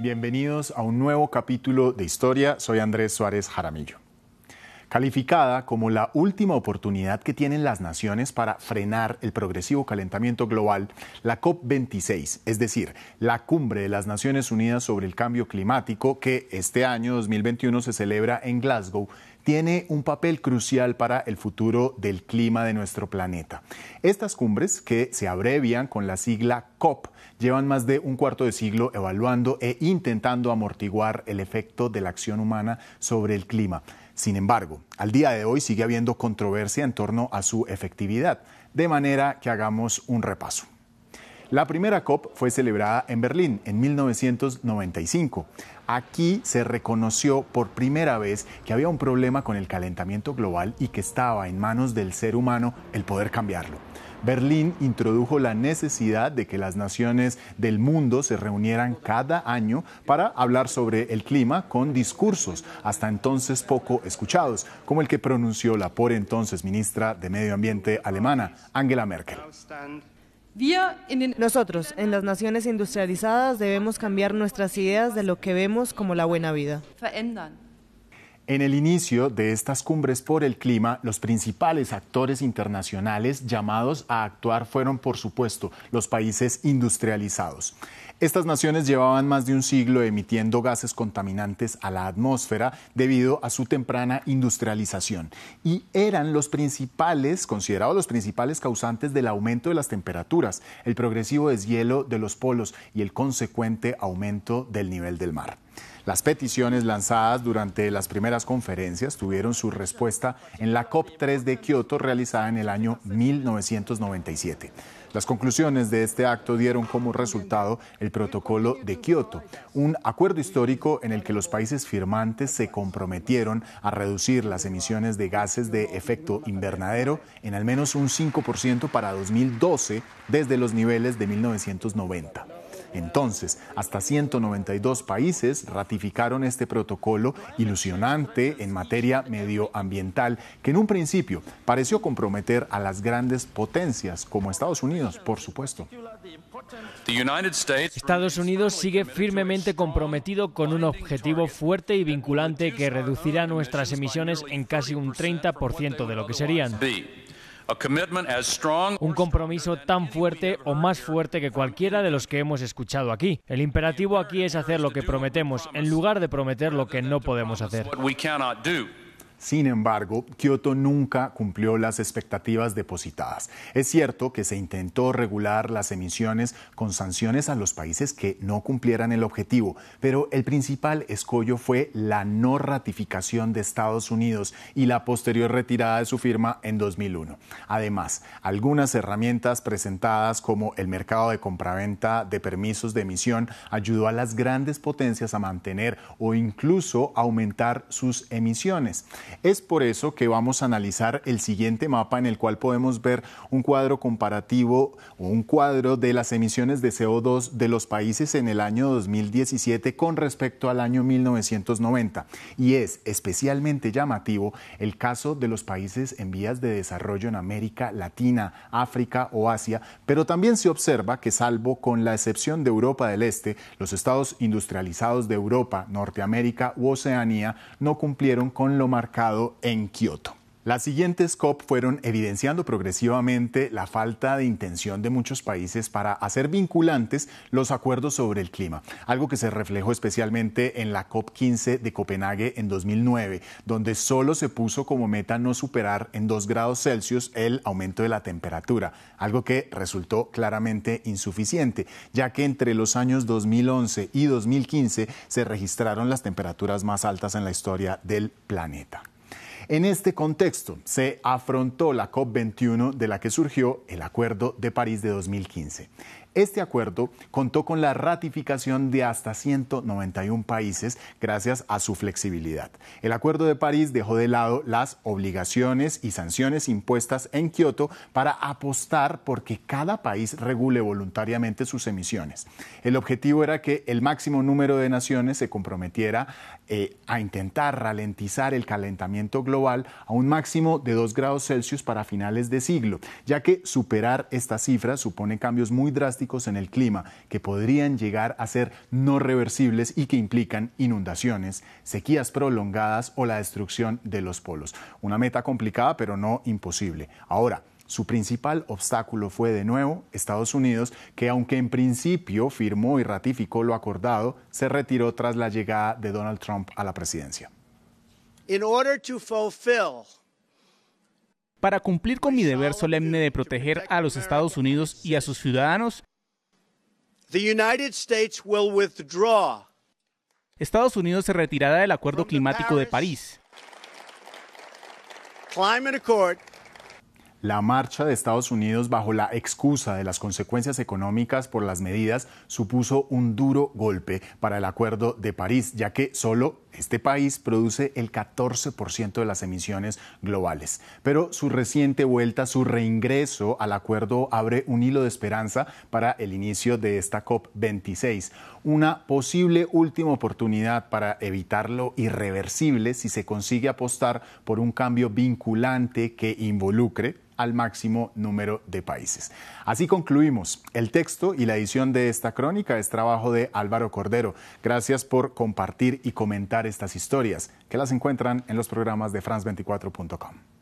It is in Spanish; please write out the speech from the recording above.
Bienvenidos a un nuevo capítulo de Historia. Soy Andrés Suárez Jaramillo. Calificada como la última oportunidad que tienen las naciones para frenar el progresivo calentamiento global, la COP26, es decir, la cumbre de las Naciones Unidas sobre el Cambio Climático, que este año 2021 se celebra en Glasgow, tiene un papel crucial para el futuro del clima de nuestro planeta. Estas cumbres, que se abrevian con la sigla COP, llevan más de un cuarto de siglo evaluando e intentando amortiguar el efecto de la acción humana sobre el clima. Sin embargo, al día de hoy sigue habiendo controversia en torno a su efectividad, de manera que hagamos un repaso. La primera COP fue celebrada en Berlín en 1995. Aquí se reconoció por primera vez que había un problema con el calentamiento global y que estaba en manos del ser humano el poder cambiarlo. Berlín introdujo la necesidad de que las naciones del mundo se reunieran cada año para hablar sobre el clima con discursos hasta entonces poco escuchados, como el que pronunció la por entonces ministra de Medio Ambiente alemana, Angela Merkel. Nosotros, en las naciones industrializadas, debemos cambiar nuestras ideas de lo que vemos como la buena vida. En el inicio de estas cumbres por el clima, los principales actores internacionales llamados a actuar fueron, por supuesto, los países industrializados. Estas naciones llevaban más de un siglo emitiendo gases contaminantes a la atmósfera debido a su temprana industrialización y eran los principales, considerados los principales causantes del aumento de las temperaturas, el progresivo deshielo de los polos y el consecuente aumento del nivel del mar. Las peticiones lanzadas durante las primeras conferencias tuvieron su respuesta en la COP3 de Kioto realizada en el año 1997. Las conclusiones de este acto dieron como resultado el Protocolo de Kioto, un acuerdo histórico en el que los países firmantes se comprometieron a reducir las emisiones de gases de efecto invernadero en al menos un 5% para 2012 desde los niveles de 1990. Entonces, hasta 192 países ratificaron este protocolo ilusionante en materia medioambiental que en un principio pareció comprometer a las grandes potencias como Estados Unidos, por supuesto. Estados Unidos sigue firmemente comprometido con un objetivo fuerte y vinculante que reducirá nuestras emisiones en casi un 30% de lo que serían. Un compromiso tan fuerte o más fuerte que cualquiera de los que hemos escuchado aquí. El imperativo aquí es hacer lo que prometemos en lugar de prometer lo que no podemos hacer. Sin embargo, Kioto nunca cumplió las expectativas depositadas. Es cierto que se intentó regular las emisiones con sanciones a los países que no cumplieran el objetivo, pero el principal escollo fue la no ratificación de Estados Unidos y la posterior retirada de su firma en 2001. Además, algunas herramientas presentadas como el mercado de compraventa de permisos de emisión ayudó a las grandes potencias a mantener o incluso aumentar sus emisiones. Es por eso que vamos a analizar el siguiente mapa en el cual podemos ver un cuadro comparativo o un cuadro de las emisiones de CO2 de los países en el año 2017 con respecto al año 1990. Y es especialmente llamativo el caso de los países en vías de desarrollo en América Latina, África o Asia, pero también se observa que salvo con la excepción de Europa del Este, los estados industrializados de Europa, Norteamérica u Oceanía no cumplieron con lo marcado en Kioto. Las siguientes COP fueron evidenciando progresivamente la falta de intención de muchos países para hacer vinculantes los acuerdos sobre el clima, algo que se reflejó especialmente en la COP 15 de Copenhague en 2009, donde solo se puso como meta no superar en 2 grados Celsius el aumento de la temperatura, algo que resultó claramente insuficiente, ya que entre los años 2011 y 2015 se registraron las temperaturas más altas en la historia del planeta. En este contexto se afrontó la COP21 de la que surgió el Acuerdo de París de 2015. Este acuerdo contó con la ratificación de hasta 191 países gracias a su flexibilidad. El Acuerdo de París dejó de lado las obligaciones y sanciones impuestas en Kioto para apostar por que cada país regule voluntariamente sus emisiones. El objetivo era que el máximo número de naciones se comprometiera eh, a intentar ralentizar el calentamiento global a un máximo de 2 grados Celsius para finales de siglo, ya que superar esta cifra supone cambios muy drásticos drásticos en el clima que podrían llegar a ser no reversibles y que implican inundaciones, sequías prolongadas o la destrucción de los polos. Una meta complicada pero no imposible. Ahora, su principal obstáculo fue de nuevo Estados Unidos, que aunque en principio firmó y ratificó lo acordado, se retiró tras la llegada de Donald Trump a la presidencia. Para cumplir con mi deber solemne de proteger a los Estados Unidos y a sus ciudadanos, Estados Unidos se retirará del Acuerdo Climático de París. La marcha de Estados Unidos bajo la excusa de las consecuencias económicas por las medidas supuso un duro golpe para el Acuerdo de París, ya que solo este país produce el 14% de las emisiones globales. Pero su reciente vuelta, su reingreso al acuerdo abre un hilo de esperanza para el inicio de esta COP26, una posible última oportunidad para evitar lo irreversible si se consigue apostar por un cambio vinculante que involucre al máximo número de países. Así concluimos. El texto y la edición de esta crónica es trabajo de Álvaro Cordero. Gracias por compartir y comentar estas historias, que las encuentran en los programas de France24.com.